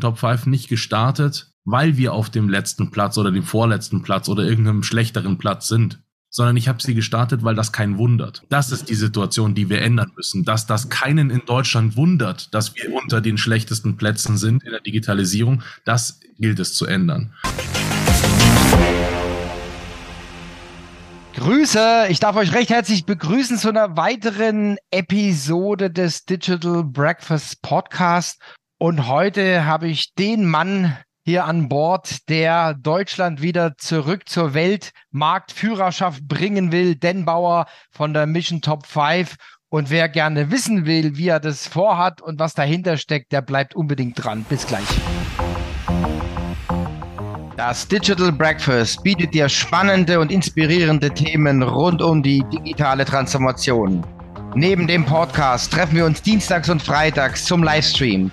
Top 5 nicht gestartet, weil wir auf dem letzten Platz oder dem vorletzten Platz oder irgendeinem schlechteren Platz sind, sondern ich habe sie gestartet, weil das keinen wundert. Das ist die Situation, die wir ändern müssen, dass das keinen in Deutschland wundert, dass wir unter den schlechtesten Plätzen sind in der Digitalisierung. Das gilt es zu ändern. Grüße, ich darf euch recht herzlich begrüßen zu einer weiteren Episode des Digital Breakfast Podcast. Und heute habe ich den Mann hier an Bord, der Deutschland wieder zurück zur Weltmarktführerschaft bringen will. Den Bauer von der Mission Top 5. Und wer gerne wissen will, wie er das vorhat und was dahinter steckt, der bleibt unbedingt dran. Bis gleich. Das Digital Breakfast bietet dir spannende und inspirierende Themen rund um die digitale Transformation. Neben dem Podcast treffen wir uns dienstags und freitags zum Livestream.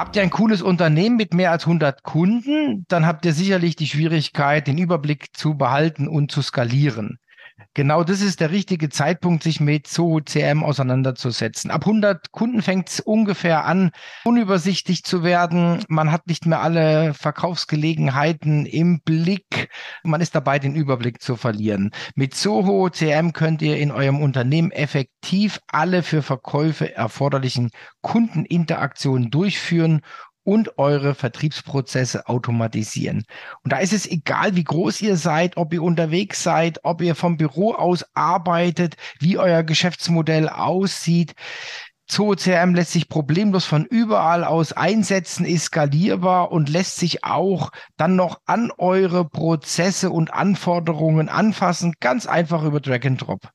Habt ihr ein cooles Unternehmen mit mehr als 100 Kunden, dann habt ihr sicherlich die Schwierigkeit, den Überblick zu behalten und zu skalieren. Genau das ist der richtige Zeitpunkt, sich mit Zoho CM auseinanderzusetzen. Ab 100 Kunden fängt es ungefähr an, unübersichtlich zu werden. Man hat nicht mehr alle Verkaufsgelegenheiten im Blick. Man ist dabei, den Überblick zu verlieren. Mit Zoho CM könnt ihr in eurem Unternehmen effektiv alle für Verkäufe erforderlichen Kundeninteraktionen durchführen und eure Vertriebsprozesse automatisieren. Und da ist es egal, wie groß ihr seid, ob ihr unterwegs seid, ob ihr vom Büro aus arbeitet, wie euer Geschäftsmodell aussieht. ZooCRM lässt sich problemlos von überall aus einsetzen, ist skalierbar und lässt sich auch dann noch an eure Prozesse und Anforderungen anfassen, ganz einfach über Drag and Drop.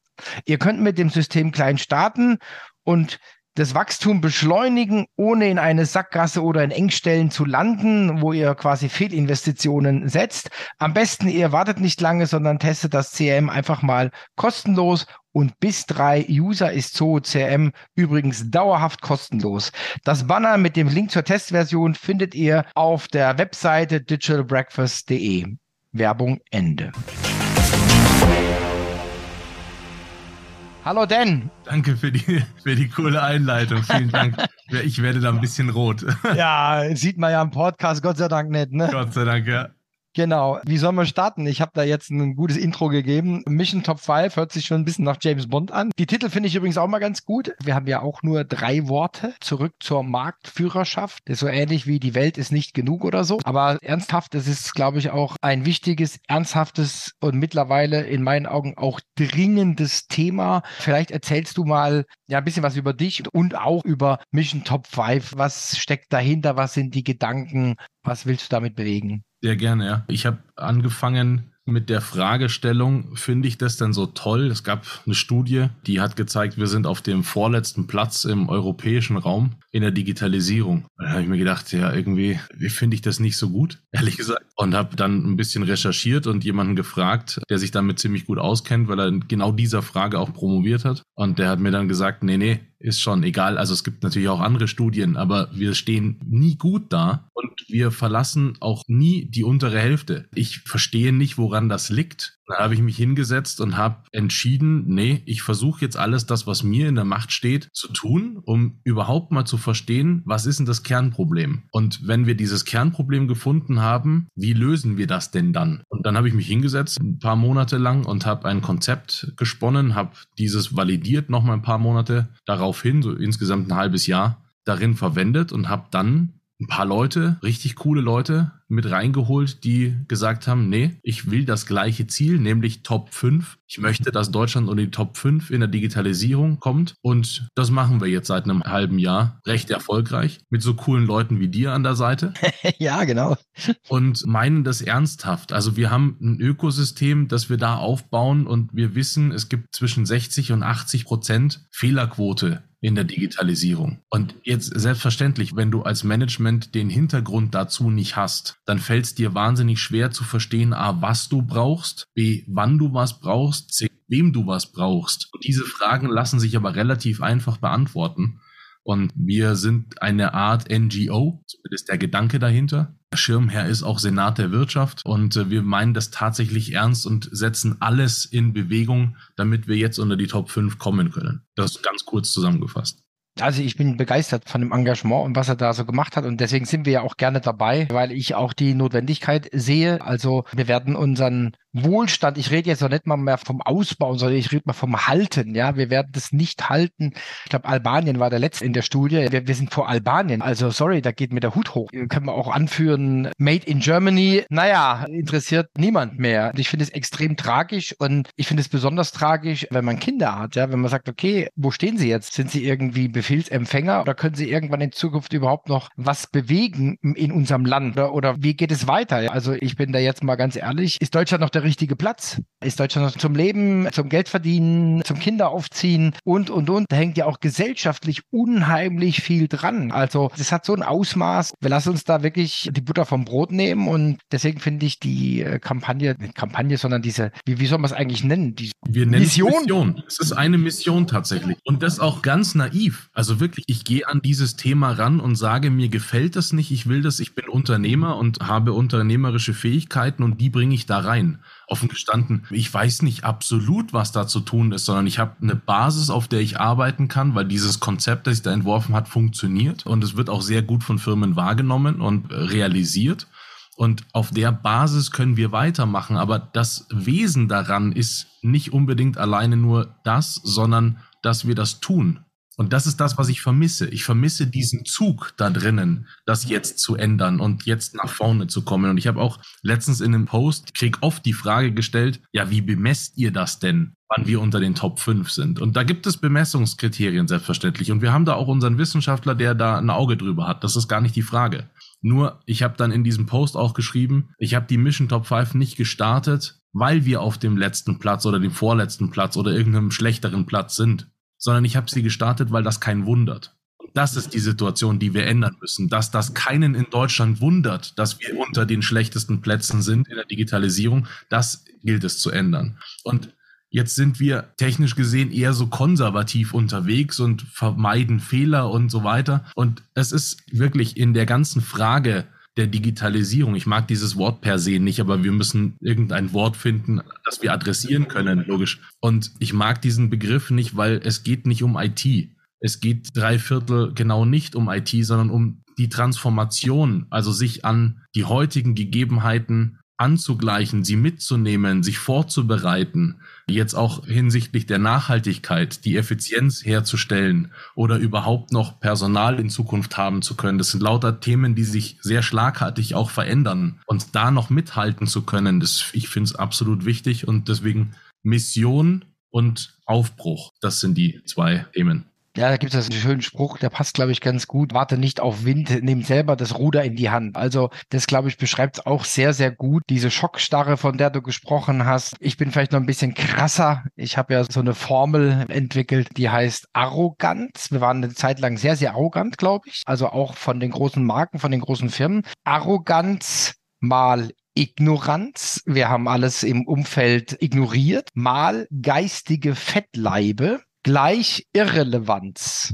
Ihr könnt mit dem System klein starten und das Wachstum beschleunigen, ohne in eine Sackgasse oder in Engstellen zu landen, wo ihr quasi Fehlinvestitionen setzt. Am besten, ihr wartet nicht lange, sondern testet das CRM einfach mal kostenlos und bis drei User ist Zoo CRM übrigens dauerhaft kostenlos. Das Banner mit dem Link zur Testversion findet ihr auf der Webseite digitalbreakfast.de. Werbung Ende. Hallo Dan. Danke für die, für die coole Einleitung. Vielen Dank. Ich werde da ein bisschen rot. Ja, sieht man ja im Podcast, Gott sei Dank nicht, ne? Gott sei Dank, ja. Genau. Wie sollen wir starten? Ich habe da jetzt ein gutes Intro gegeben. Mission Top 5 hört sich schon ein bisschen nach James Bond an. Die Titel finde ich übrigens auch mal ganz gut. Wir haben ja auch nur drei Worte. Zurück zur Marktführerschaft. Das ist so ähnlich wie die Welt ist nicht genug oder so. Aber ernsthaft, das ist, glaube ich, auch ein wichtiges, ernsthaftes und mittlerweile in meinen Augen auch dringendes Thema. Vielleicht erzählst du mal ja ein bisschen was über dich und auch über Mission Top 5. Was steckt dahinter? Was sind die Gedanken? Was willst du damit bewegen? Sehr gerne, ja. Ich habe angefangen mit der Fragestellung, finde ich das denn so toll? Es gab eine Studie, die hat gezeigt, wir sind auf dem vorletzten Platz im europäischen Raum in der Digitalisierung. Da habe ich mir gedacht, ja, irgendwie finde ich das nicht so gut, ehrlich gesagt. Und habe dann ein bisschen recherchiert und jemanden gefragt, der sich damit ziemlich gut auskennt, weil er in genau dieser Frage auch promoviert hat. Und der hat mir dann gesagt, nee, nee, ist schon egal. Also es gibt natürlich auch andere Studien, aber wir stehen nie gut da und wir verlassen auch nie die untere Hälfte. Ich verstehe nicht, woran das liegt. Da habe ich mich hingesetzt und habe entschieden, nee, ich versuche jetzt alles das, was mir in der Macht steht, zu tun, um überhaupt mal zu verstehen, was ist denn das Kernproblem? Und wenn wir dieses Kernproblem gefunden haben, wie lösen wir das denn dann? Und dann habe ich mich hingesetzt, ein paar Monate lang und habe ein Konzept gesponnen, habe dieses validiert noch mal ein paar Monate daraufhin, so insgesamt ein halbes Jahr darin verwendet und habe dann ein paar Leute, richtig coole Leute mit reingeholt, die gesagt haben, nee, ich will das gleiche Ziel, nämlich Top 5. Ich möchte, dass Deutschland unter die Top 5 in der Digitalisierung kommt. Und das machen wir jetzt seit einem halben Jahr recht erfolgreich mit so coolen Leuten wie dir an der Seite. ja, genau. Und meinen das ernsthaft. Also wir haben ein Ökosystem, das wir da aufbauen und wir wissen, es gibt zwischen 60 und 80 Prozent Fehlerquote in der Digitalisierung. Und jetzt selbstverständlich, wenn du als Management den Hintergrund dazu nicht hast, dann fällt es dir wahnsinnig schwer zu verstehen, a, was du brauchst, b, wann du was brauchst, c, wem du was brauchst. Und diese Fragen lassen sich aber relativ einfach beantworten. Und wir sind eine Art NGO, zumindest der Gedanke dahinter. Schirmherr ist auch Senat der Wirtschaft und äh, wir meinen das tatsächlich ernst und setzen alles in Bewegung, damit wir jetzt unter die Top 5 kommen können. Das ganz kurz zusammengefasst. Also ich bin begeistert von dem Engagement und was er da so gemacht hat und deswegen sind wir ja auch gerne dabei, weil ich auch die Notwendigkeit sehe. Also wir werden unseren Wohlstand, ich rede jetzt noch nicht mal mehr vom Ausbau, sondern ich rede mal vom Halten. Ja, wir werden das nicht halten. Ich glaube, Albanien war der letzte in der Studie. Wir, wir sind vor Albanien. Also sorry, da geht mir der Hut hoch. Können wir auch anführen, Made in Germany. Naja, interessiert niemand mehr. Ich finde es extrem tragisch und ich finde es besonders tragisch, wenn man Kinder hat. Ja, wenn man sagt, okay, wo stehen sie jetzt? Sind sie irgendwie Befehlsempfänger oder können sie irgendwann in Zukunft überhaupt noch was bewegen in unserem Land? Oder, oder wie geht es weiter? Also ich bin da jetzt mal ganz ehrlich. Ist Deutschland noch der richtige Platz? Ist Deutschland zum Leben, zum Geldverdienen, zum Kinderaufziehen und, und, und? Da hängt ja auch gesellschaftlich unheimlich viel dran. Also das hat so ein Ausmaß. Wir lassen uns da wirklich die Butter vom Brot nehmen und deswegen finde ich die äh, Kampagne, nicht Kampagne, sondern diese, wie, wie soll man es eigentlich nennen? Die Wir nennen Mission. Es Mission. Es ist eine Mission tatsächlich. Und das auch ganz naiv. Also wirklich, ich gehe an dieses Thema ran und sage, mir gefällt das nicht, ich will das, ich bin Unternehmer und habe unternehmerische Fähigkeiten und die bringe ich da rein offen gestanden, ich weiß nicht absolut, was da zu tun ist, sondern ich habe eine Basis, auf der ich arbeiten kann, weil dieses Konzept, das ich da entworfen hat, funktioniert und es wird auch sehr gut von Firmen wahrgenommen und realisiert. Und auf der Basis können wir weitermachen. Aber das Wesen daran ist nicht unbedingt alleine nur das, sondern dass wir das tun. Und das ist das, was ich vermisse. Ich vermisse diesen Zug da drinnen, das jetzt zu ändern und jetzt nach vorne zu kommen. Und ich habe auch letztens in einem Post, krieg oft die Frage gestellt, ja, wie bemesst ihr das denn, wann wir unter den Top 5 sind? Und da gibt es Bemessungskriterien selbstverständlich. Und wir haben da auch unseren Wissenschaftler, der da ein Auge drüber hat. Das ist gar nicht die Frage. Nur, ich habe dann in diesem Post auch geschrieben, ich habe die Mission Top 5 nicht gestartet, weil wir auf dem letzten Platz oder dem vorletzten Platz oder irgendeinem schlechteren Platz sind sondern ich habe sie gestartet, weil das keinen wundert. Das ist die Situation, die wir ändern müssen. Dass das keinen in Deutschland wundert, dass wir unter den schlechtesten Plätzen sind in der Digitalisierung, das gilt es zu ändern. Und jetzt sind wir technisch gesehen eher so konservativ unterwegs und vermeiden Fehler und so weiter. Und es ist wirklich in der ganzen Frage der Digitalisierung. Ich mag dieses Wort per se nicht, aber wir müssen irgendein Wort finden, das wir adressieren können, logisch. Und ich mag diesen Begriff nicht, weil es geht nicht um IT. Es geht drei Viertel genau nicht um IT, sondern um die Transformation, also sich an die heutigen Gegebenheiten anzugleichen, sie mitzunehmen, sich vorzubereiten, jetzt auch hinsichtlich der Nachhaltigkeit, die Effizienz herzustellen oder überhaupt noch Personal in Zukunft haben zu können. Das sind lauter Themen, die sich sehr schlagartig auch verändern und da noch mithalten zu können, das, ich finde es absolut wichtig und deswegen Mission und Aufbruch, das sind die zwei Themen. Ja, da gibt es einen schönen Spruch, der passt, glaube ich, ganz gut. Warte nicht auf Wind, nimm selber das Ruder in die Hand. Also das, glaube ich, beschreibt es auch sehr, sehr gut. Diese Schockstarre, von der du gesprochen hast. Ich bin vielleicht noch ein bisschen krasser. Ich habe ja so eine Formel entwickelt, die heißt Arroganz. Wir waren eine Zeit lang sehr, sehr arrogant, glaube ich. Also auch von den großen Marken, von den großen Firmen. Arroganz mal Ignoranz, wir haben alles im Umfeld ignoriert, mal geistige Fettleibe, gleich Irrelevanz.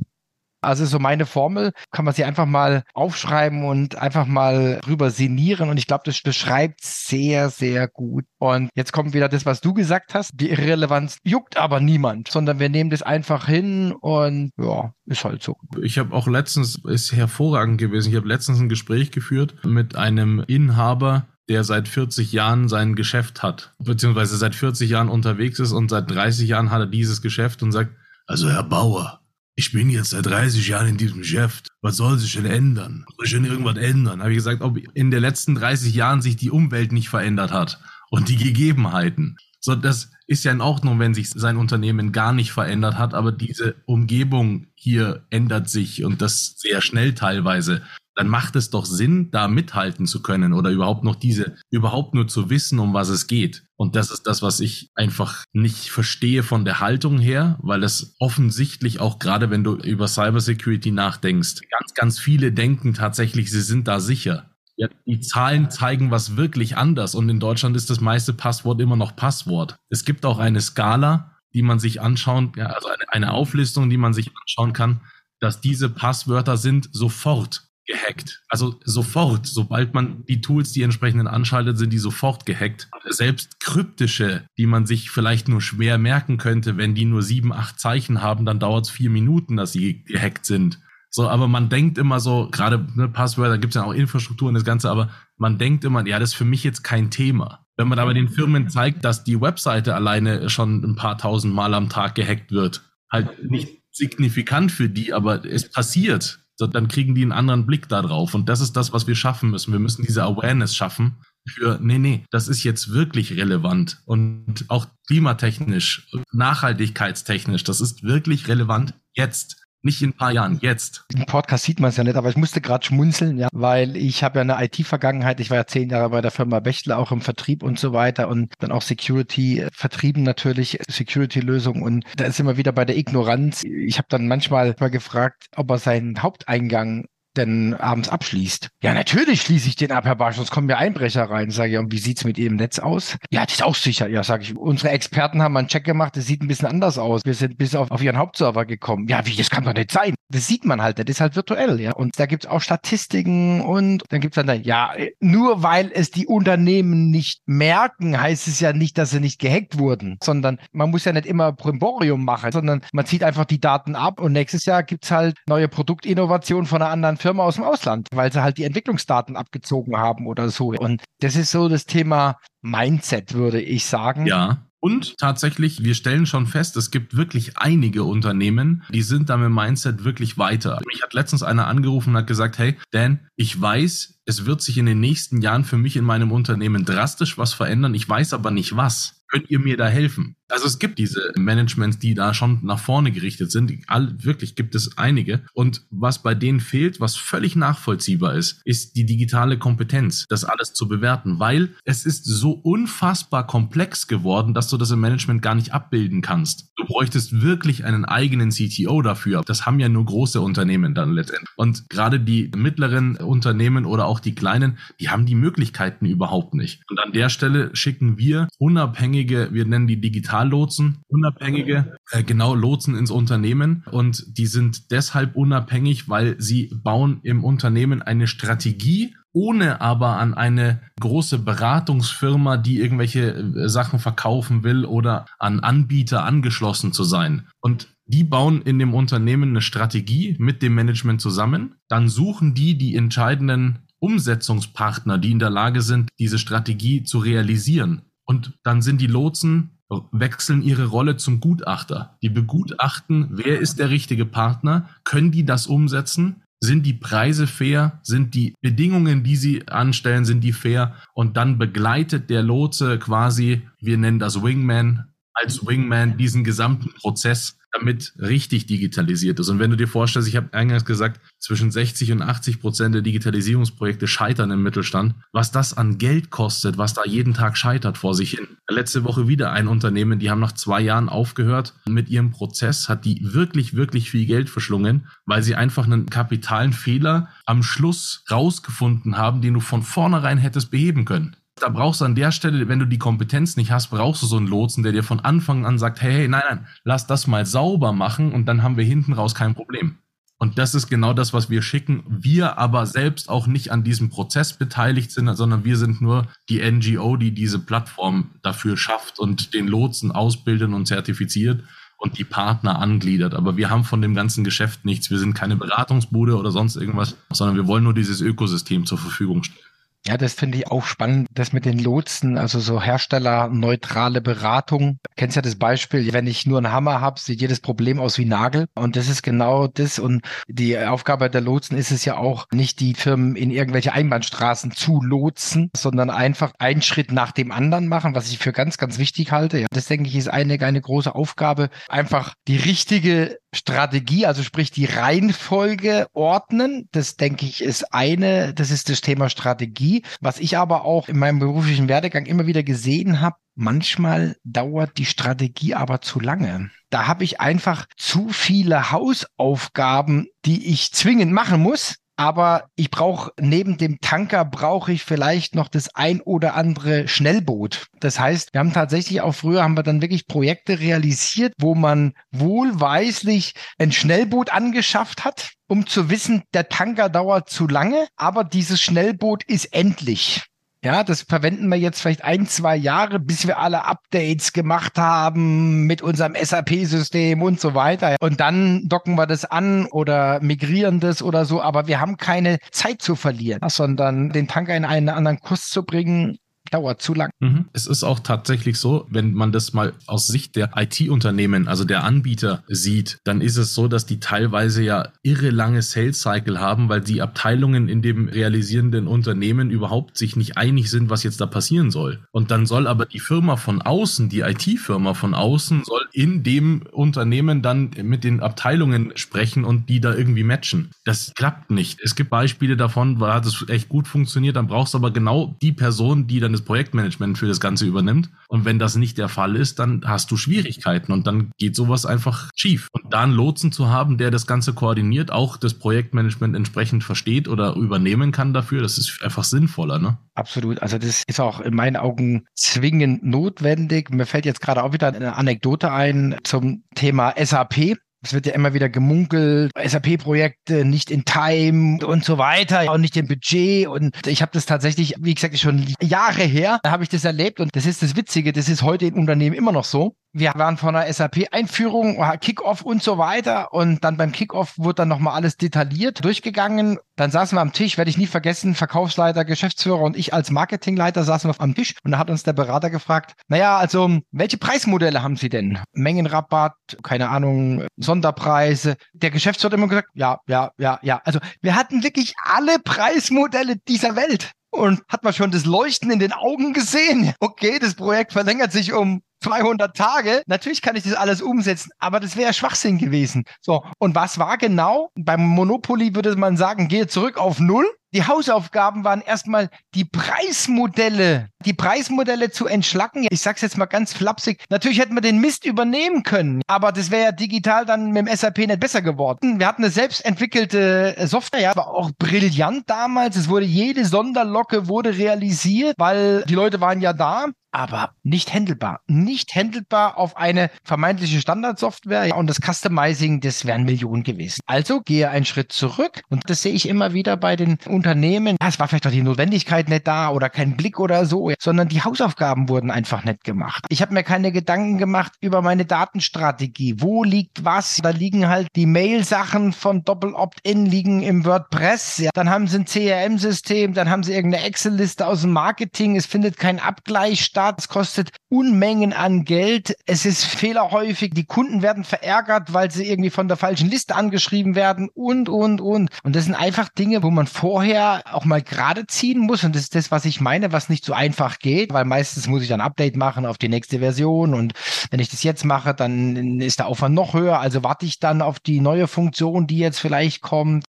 Also so meine Formel kann man sie einfach mal aufschreiben und einfach mal drüber sinnieren. Und ich glaube, das beschreibt sehr, sehr gut. Und jetzt kommt wieder das, was du gesagt hast. Die Irrelevanz juckt aber niemand, sondern wir nehmen das einfach hin und ja, ist halt so. Ich habe auch letztens, ist hervorragend gewesen, ich habe letztens ein Gespräch geführt mit einem Inhaber der seit 40 Jahren sein Geschäft hat, beziehungsweise seit 40 Jahren unterwegs ist und seit 30 Jahren hat er dieses Geschäft und sagt, also Herr Bauer, ich bin jetzt seit 30 Jahren in diesem Geschäft. Was soll sich denn ändern? Soll sich denn irgendwas ändern? Habe ich gesagt, ob in den letzten 30 Jahren sich die Umwelt nicht verändert hat und die Gegebenheiten. So, das ist ja in Ordnung, wenn sich sein Unternehmen gar nicht verändert hat, aber diese Umgebung hier ändert sich und das sehr schnell teilweise. Dann macht es doch Sinn, da mithalten zu können oder überhaupt noch diese, überhaupt nur zu wissen, um was es geht. Und das ist das, was ich einfach nicht verstehe von der Haltung her, weil es offensichtlich auch gerade, wenn du über Cybersecurity nachdenkst, ganz, ganz viele denken tatsächlich, sie sind da sicher. Ja, die Zahlen zeigen was wirklich anders und in Deutschland ist das meiste Passwort immer noch Passwort. Es gibt auch eine Skala, die man sich anschauen, also eine, eine Auflistung, die man sich anschauen kann, dass diese Passwörter sind sofort gehackt. Also sofort, sobald man die Tools, die entsprechenden anschaltet, sind die sofort gehackt. Selbst kryptische, die man sich vielleicht nur schwer merken könnte, wenn die nur sieben, acht Zeichen haben, dann dauert es vier Minuten, dass sie gehackt sind. So, aber man denkt immer so, gerade ne, Passwörter, gibt es ja auch Infrastruktur und das Ganze, aber man denkt immer, ja, das ist für mich jetzt kein Thema. Wenn man aber den Firmen zeigt, dass die Webseite alleine schon ein paar tausend Mal am Tag gehackt wird, halt nicht signifikant für die, aber es passiert, dann kriegen die einen anderen Blick darauf. Und das ist das, was wir schaffen müssen. Wir müssen diese Awareness schaffen für, nee, nee, das ist jetzt wirklich relevant. Und auch klimatechnisch, nachhaltigkeitstechnisch, das ist wirklich relevant jetzt. Nicht in ein paar Jahren, jetzt. Im Podcast sieht man es ja nicht, aber ich musste gerade schmunzeln, ja, weil ich habe ja eine IT-Vergangenheit. Ich war ja zehn Jahre bei der Firma Bechtle, auch im Vertrieb und so weiter und dann auch Security vertrieben natürlich, Security-Lösungen und da ist immer wieder bei der Ignoranz. Ich habe dann manchmal mal gefragt, ob er seinen Haupteingang denn abends abschließt. Ja, natürlich schließe ich den ab, Herr Barsch, sonst kommen mir Einbrecher rein. Sage ich, und wie sieht's mit Ihrem Netz aus? Ja, das ist auch sicher. Ja, sage ich, unsere Experten haben einen Check gemacht, das sieht ein bisschen anders aus. Wir sind bis auf, auf Ihren Hauptserver gekommen. Ja, wie, das kann doch nicht sein. Das sieht man halt, das ist halt virtuell, ja. Und da gibt's auch Statistiken und dann gibt's dann, da, ja, nur weil es die Unternehmen nicht merken, heißt es ja nicht, dass sie nicht gehackt wurden, sondern man muss ja nicht immer Primborium machen, sondern man zieht einfach die Daten ab und nächstes Jahr gibt's halt neue Produktinnovationen von einer anderen Firma aus dem Ausland, weil sie halt die Entwicklungsdaten abgezogen haben oder so. Und das ist so das Thema Mindset, würde ich sagen. Ja. Und tatsächlich, wir stellen schon fest, es gibt wirklich einige Unternehmen, die sind da mit Mindset wirklich weiter. Mich hat letztens einer angerufen und hat gesagt, hey, Dan, ich weiß, es wird sich in den nächsten Jahren für mich in meinem Unternehmen drastisch was verändern. Ich weiß aber nicht was. Könnt ihr mir da helfen? Also es gibt diese Managements, die da schon nach vorne gerichtet sind. All, wirklich gibt es einige. Und was bei denen fehlt, was völlig nachvollziehbar ist, ist die digitale Kompetenz, das alles zu bewerten, weil es ist so unfassbar komplex geworden, dass du das im Management gar nicht abbilden kannst. Du bräuchtest wirklich einen eigenen CTO dafür. Das haben ja nur große Unternehmen dann letztendlich. Und gerade die mittleren Unternehmen oder auch die kleinen, die haben die Möglichkeiten überhaupt nicht. Und an der Stelle schicken wir unabhängige, wir nennen die Digitallotsen, unabhängige, äh, genau Lotsen ins Unternehmen. Und die sind deshalb unabhängig, weil sie bauen im Unternehmen eine Strategie ohne aber an eine große Beratungsfirma, die irgendwelche äh, Sachen verkaufen will oder an Anbieter angeschlossen zu sein. Und die bauen in dem Unternehmen eine Strategie mit dem Management zusammen. Dann suchen die die entscheidenden Umsetzungspartner, die in der Lage sind, diese Strategie zu realisieren. Und dann sind die Lotsen wechseln ihre Rolle zum Gutachter. Die begutachten, wer ist der richtige Partner, können die das umsetzen, sind die Preise fair, sind die Bedingungen, die sie anstellen, sind die fair und dann begleitet der Lotse quasi, wir nennen das Wingman, als Wingman diesen gesamten Prozess damit richtig digitalisiert ist. Und wenn du dir vorstellst, ich habe eingangs gesagt, zwischen 60 und 80 Prozent der Digitalisierungsprojekte scheitern im Mittelstand, was das an Geld kostet, was da jeden Tag scheitert vor sich hin. Letzte Woche wieder ein Unternehmen, die haben nach zwei Jahren aufgehört mit ihrem Prozess, hat die wirklich, wirklich viel Geld verschlungen, weil sie einfach einen kapitalen Fehler am Schluss rausgefunden haben, den du von vornherein hättest beheben können da brauchst du an der Stelle, wenn du die Kompetenz nicht hast, brauchst du so einen Lotsen, der dir von Anfang an sagt, hey, hey, nein, nein, lass das mal sauber machen und dann haben wir hinten raus kein Problem. Und das ist genau das, was wir schicken. Wir aber selbst auch nicht an diesem Prozess beteiligt sind, sondern wir sind nur die NGO, die diese Plattform dafür schafft und den Lotsen ausbildet und zertifiziert und die Partner angliedert. Aber wir haben von dem ganzen Geschäft nichts. Wir sind keine Beratungsbude oder sonst irgendwas, sondern wir wollen nur dieses Ökosystem zur Verfügung stellen. Ja, das finde ich auch spannend, das mit den Lotsen, also so herstellerneutrale Beratung. Kennst ja das Beispiel, wenn ich nur einen Hammer habe, sieht jedes Problem aus wie Nagel. Und das ist genau das. Und die Aufgabe der Lotsen ist es ja auch, nicht die Firmen in irgendwelche Einbahnstraßen zu lotsen, sondern einfach einen Schritt nach dem anderen machen, was ich für ganz, ganz wichtig halte. Ja, das denke ich ist eine, eine große Aufgabe, einfach die richtige Strategie, also sprich die Reihenfolge ordnen. Das denke ich ist eine, das ist das Thema Strategie. Was ich aber auch in meinem beruflichen Werdegang immer wieder gesehen habe, manchmal dauert die Strategie aber zu lange. Da habe ich einfach zu viele Hausaufgaben, die ich zwingend machen muss aber ich brauche neben dem Tanker brauche ich vielleicht noch das ein oder andere Schnellboot. Das heißt, wir haben tatsächlich auch früher haben wir dann wirklich Projekte realisiert, wo man wohlweislich ein Schnellboot angeschafft hat, um zu wissen, der Tanker dauert zu lange, aber dieses Schnellboot ist endlich. Ja, das verwenden wir jetzt vielleicht ein, zwei Jahre, bis wir alle Updates gemacht haben mit unserem SAP-System und so weiter. Und dann docken wir das an oder migrieren das oder so. Aber wir haben keine Zeit zu verlieren, sondern den Tanker in einen anderen Kurs zu bringen, dauert zu lang. Mhm. Es ist auch tatsächlich so, wenn man das mal aus Sicht der IT-Unternehmen, also der Anbieter sieht, dann ist es so, dass die teilweise ja irre lange Sales Cycle haben, weil die Abteilungen in dem realisierenden Unternehmen überhaupt sich nicht einig sind, was jetzt da passieren soll. Und dann soll aber die Firma von außen, die IT-Firma von außen, soll in dem Unternehmen dann mit den Abteilungen sprechen und die da irgendwie matchen. Das klappt nicht. Es gibt Beispiele davon, da hat es echt gut funktioniert, dann brauchst du aber genau die Person, die dann das Projektmanagement für das Ganze übernimmt. Und wenn das nicht der Fall ist, dann hast du Schwierigkeiten und dann geht sowas einfach schief. Und da einen Lotsen zu haben, der das Ganze koordiniert, auch das Projektmanagement entsprechend versteht oder übernehmen kann dafür, das ist einfach sinnvoller, ne? Absolut. Also das ist auch in meinen Augen zwingend notwendig. Mir fällt jetzt gerade auch wieder eine Anekdote ein zum Thema SAP. Es wird ja immer wieder gemunkelt, SAP-Projekte nicht in Time und so weiter, auch nicht im Budget. Und ich habe das tatsächlich, wie gesagt, schon Jahre her, habe ich das erlebt. Und das ist das Witzige, das ist heute in Unternehmen immer noch so. Wir waren vor einer SAP-Einführung, Kickoff und so weiter. Und dann beim Kickoff wurde dann nochmal alles detailliert durchgegangen. Dann saßen wir am Tisch, werde ich nie vergessen, Verkaufsleiter, Geschäftsführer und ich als Marketingleiter saßen wir am Tisch. Und da hat uns der Berater gefragt, naja, also welche Preismodelle haben Sie denn? Mengenrabatt, keine Ahnung, Sonderpreise. Der Geschäftsführer hat immer gesagt, ja, ja, ja, ja. Also wir hatten wirklich alle Preismodelle dieser Welt. Und hat man schon das Leuchten in den Augen gesehen? Okay, das Projekt verlängert sich um 200 Tage. Natürlich kann ich das alles umsetzen, aber das wäre Schwachsinn gewesen. So. Und was war genau? Beim Monopoly würde man sagen, gehe zurück auf Null. Die Hausaufgaben waren erstmal die Preismodelle, die Preismodelle zu entschlacken. Ich sag's jetzt mal ganz flapsig. Natürlich hätten wir den Mist übernehmen können, aber das wäre ja digital dann mit dem SAP nicht besser geworden. Wir hatten eine selbstentwickelte Software, ja, war auch brillant damals. Es wurde jede Sonderlocke wurde realisiert, weil die Leute waren ja da aber nicht handelbar. Nicht handelbar auf eine vermeintliche Standardsoftware. Ja, und das Customizing, das wären Millionen gewesen. Also gehe einen Schritt zurück. Und das sehe ich immer wieder bei den Unternehmen. Ja, es war vielleicht doch die Notwendigkeit nicht da oder kein Blick oder so, sondern die Hausaufgaben wurden einfach nicht gemacht. Ich habe mir keine Gedanken gemacht über meine Datenstrategie. Wo liegt was? Da liegen halt die Mail-Sachen von Doppel-Opt-In liegen im WordPress. Ja. Dann haben sie ein CRM-System, dann haben sie irgendeine Excel-Liste aus dem Marketing. Es findet kein Abgleich statt. Staat. Es kostet Unmengen an Geld. Es ist fehlerhäufig. Die Kunden werden verärgert, weil sie irgendwie von der falschen Liste angeschrieben werden und, und, und. Und das sind einfach Dinge, wo man vorher auch mal gerade ziehen muss. Und das ist das, was ich meine, was nicht so einfach geht, weil meistens muss ich ein Update machen auf die nächste Version. Und wenn ich das jetzt mache, dann ist der Aufwand noch höher. Also warte ich dann auf die neue Funktion, die jetzt vielleicht kommt.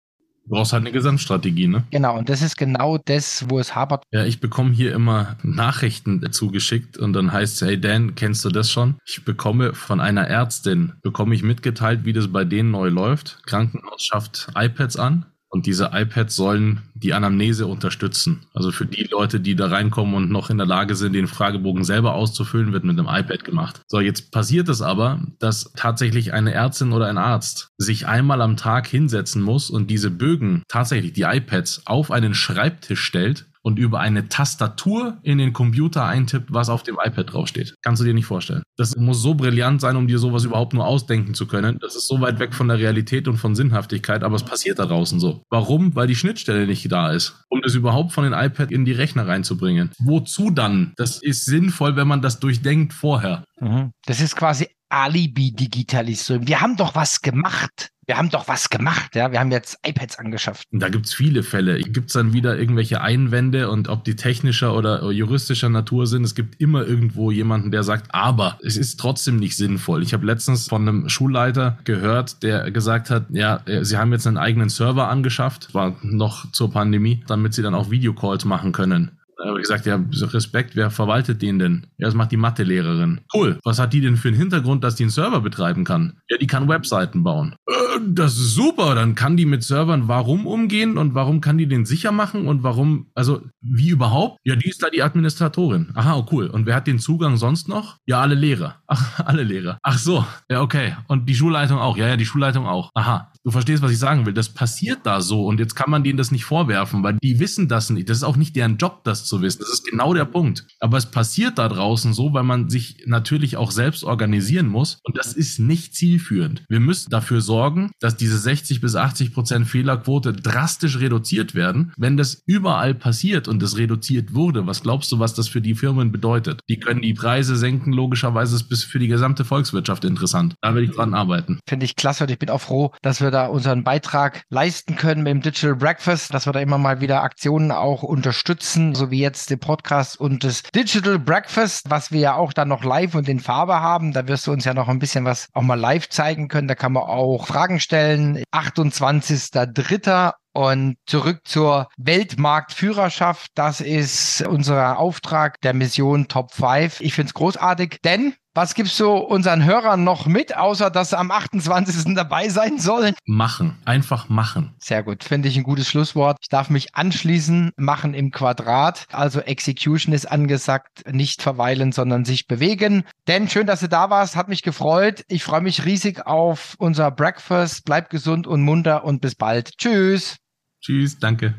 Du brauchst halt eine Gesamtstrategie, ne? Genau, und das ist genau das, wo es hapert. Ja, ich bekomme hier immer Nachrichten zugeschickt und dann heißt es, hey Dan, kennst du das schon? Ich bekomme von einer Ärztin, bekomme ich mitgeteilt, wie das bei denen neu läuft. Krankenhaus schafft iPads an, und diese iPads sollen die Anamnese unterstützen. Also für die Leute, die da reinkommen und noch in der Lage sind, den Fragebogen selber auszufüllen, wird mit einem iPad gemacht. So, jetzt passiert es aber, dass tatsächlich eine Ärztin oder ein Arzt sich einmal am Tag hinsetzen muss und diese Bögen, tatsächlich die iPads, auf einen Schreibtisch stellt und über eine Tastatur in den Computer eintippt, was auf dem iPad draufsteht. Kannst du dir nicht vorstellen. Das muss so brillant sein, um dir sowas überhaupt nur ausdenken zu können. Das ist so weit weg von der Realität und von Sinnhaftigkeit, aber es passiert da draußen so. Warum? Weil die Schnittstelle nicht da ist, um das überhaupt von den iPad in die Rechner reinzubringen. Wozu dann? Das ist sinnvoll, wenn man das durchdenkt vorher. Mhm. Das ist quasi Alibi-Digitalisierung. Wir haben doch was gemacht wir haben doch was gemacht, ja, wir haben jetzt iPads angeschafft. Da gibt es viele Fälle. Gibt es dann wieder irgendwelche Einwände und ob die technischer oder juristischer Natur sind, es gibt immer irgendwo jemanden, der sagt, aber es ist trotzdem nicht sinnvoll. Ich habe letztens von einem Schulleiter gehört, der gesagt hat, ja, äh, sie haben jetzt einen eigenen Server angeschafft, war noch zur Pandemie, damit sie dann auch Videocalls machen können. Habe ich gesagt, ja, Respekt, wer verwaltet den denn? Ja, das macht die Mathelehrerin. Cool. Was hat die denn für einen Hintergrund, dass die einen Server betreiben kann? Ja, die kann Webseiten bauen. Äh, das ist super. Dann kann die mit Servern warum umgehen und warum kann die den sicher machen und warum, also wie überhaupt? Ja, die ist da die Administratorin. Aha, oh, cool. Und wer hat den Zugang sonst noch? Ja, alle Lehrer. Ach, alle Lehrer. Ach so. Ja, okay. Und die Schulleitung auch. Ja, ja, die Schulleitung auch. Aha. Du verstehst, was ich sagen will. Das passiert da so und jetzt kann man denen das nicht vorwerfen, weil die wissen das nicht. Das ist auch nicht deren Job, das zu wissen. Das ist genau der Punkt. Aber es passiert da draußen so, weil man sich natürlich auch selbst organisieren muss und das ist nicht zielführend. Wir müssen dafür sorgen, dass diese 60 bis 80 Prozent Fehlerquote drastisch reduziert werden. Wenn das überall passiert und es reduziert wurde, was glaubst du, was das für die Firmen bedeutet? Die können die Preise senken, logischerweise ist es für die gesamte Volkswirtschaft interessant. Da will ich dran arbeiten. Finde ich klasse und ich bin auch froh, dass wir wir da unseren Beitrag leisten können mit dem Digital Breakfast, dass wir da immer mal wieder Aktionen auch unterstützen, so wie jetzt den Podcast und das Digital Breakfast, was wir ja auch dann noch live und in Farbe haben. Da wirst du uns ja noch ein bisschen was auch mal live zeigen können. Da kann man auch Fragen stellen. 28.03. Und zurück zur Weltmarktführerschaft. Das ist unser Auftrag der Mission Top 5. Ich finde es großartig, denn was gibst du unseren Hörern noch mit, außer dass sie am 28. dabei sein sollen? Machen. Einfach machen. Sehr gut. Finde ich ein gutes Schlusswort. Ich darf mich anschließen. Machen im Quadrat. Also Execution ist angesagt. Nicht verweilen, sondern sich bewegen. Denn schön, dass du da warst. Hat mich gefreut. Ich freue mich riesig auf unser Breakfast. Bleib gesund und munter und bis bald. Tschüss. Tschüss. Danke.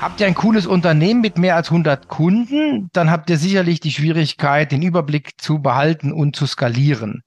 Habt ihr ein cooles Unternehmen mit mehr als 100 Kunden, dann habt ihr sicherlich die Schwierigkeit, den Überblick zu behalten und zu skalieren.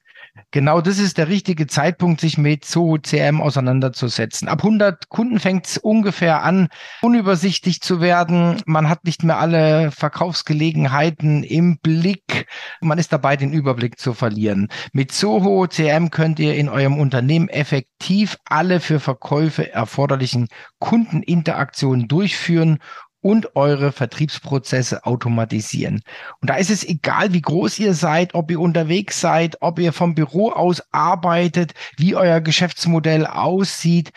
Genau das ist der richtige Zeitpunkt, sich mit CM auseinanderzusetzen. Ab 100 Kunden fängt es ungefähr an, unübersichtlich zu werden. Man hat nicht mehr alle Verkaufsgelegenheiten im Blick. Man ist dabei, den Überblick zu verlieren. Mit Soho CM könnt ihr in eurem Unternehmen effektiv alle für Verkäufe erforderlichen Kundeninteraktionen durchführen und eure Vertriebsprozesse automatisieren. Und da ist es egal, wie groß ihr seid, ob ihr unterwegs seid, ob ihr vom Büro aus arbeitet, wie euer Geschäftsmodell aussieht.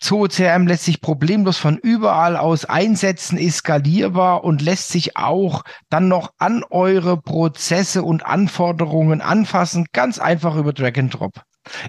ZooCRM lässt sich problemlos von überall aus einsetzen, ist skalierbar und lässt sich auch dann noch an eure Prozesse und Anforderungen anfassen, ganz einfach über Drag and Drop.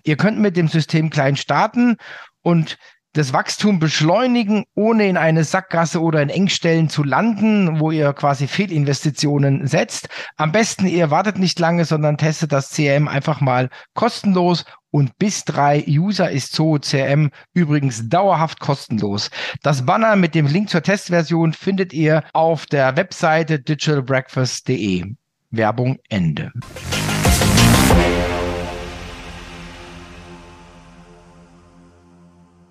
Ihr könnt mit dem System klein starten und das Wachstum beschleunigen, ohne in eine Sackgasse oder in Engstellen zu landen, wo ihr quasi Fehlinvestitionen setzt. Am besten ihr wartet nicht lange, sondern testet das CRM einfach mal kostenlos und bis drei User ist Zoo CRM übrigens dauerhaft kostenlos. Das Banner mit dem Link zur Testversion findet ihr auf der Webseite digitalbreakfast.de. Werbung Ende.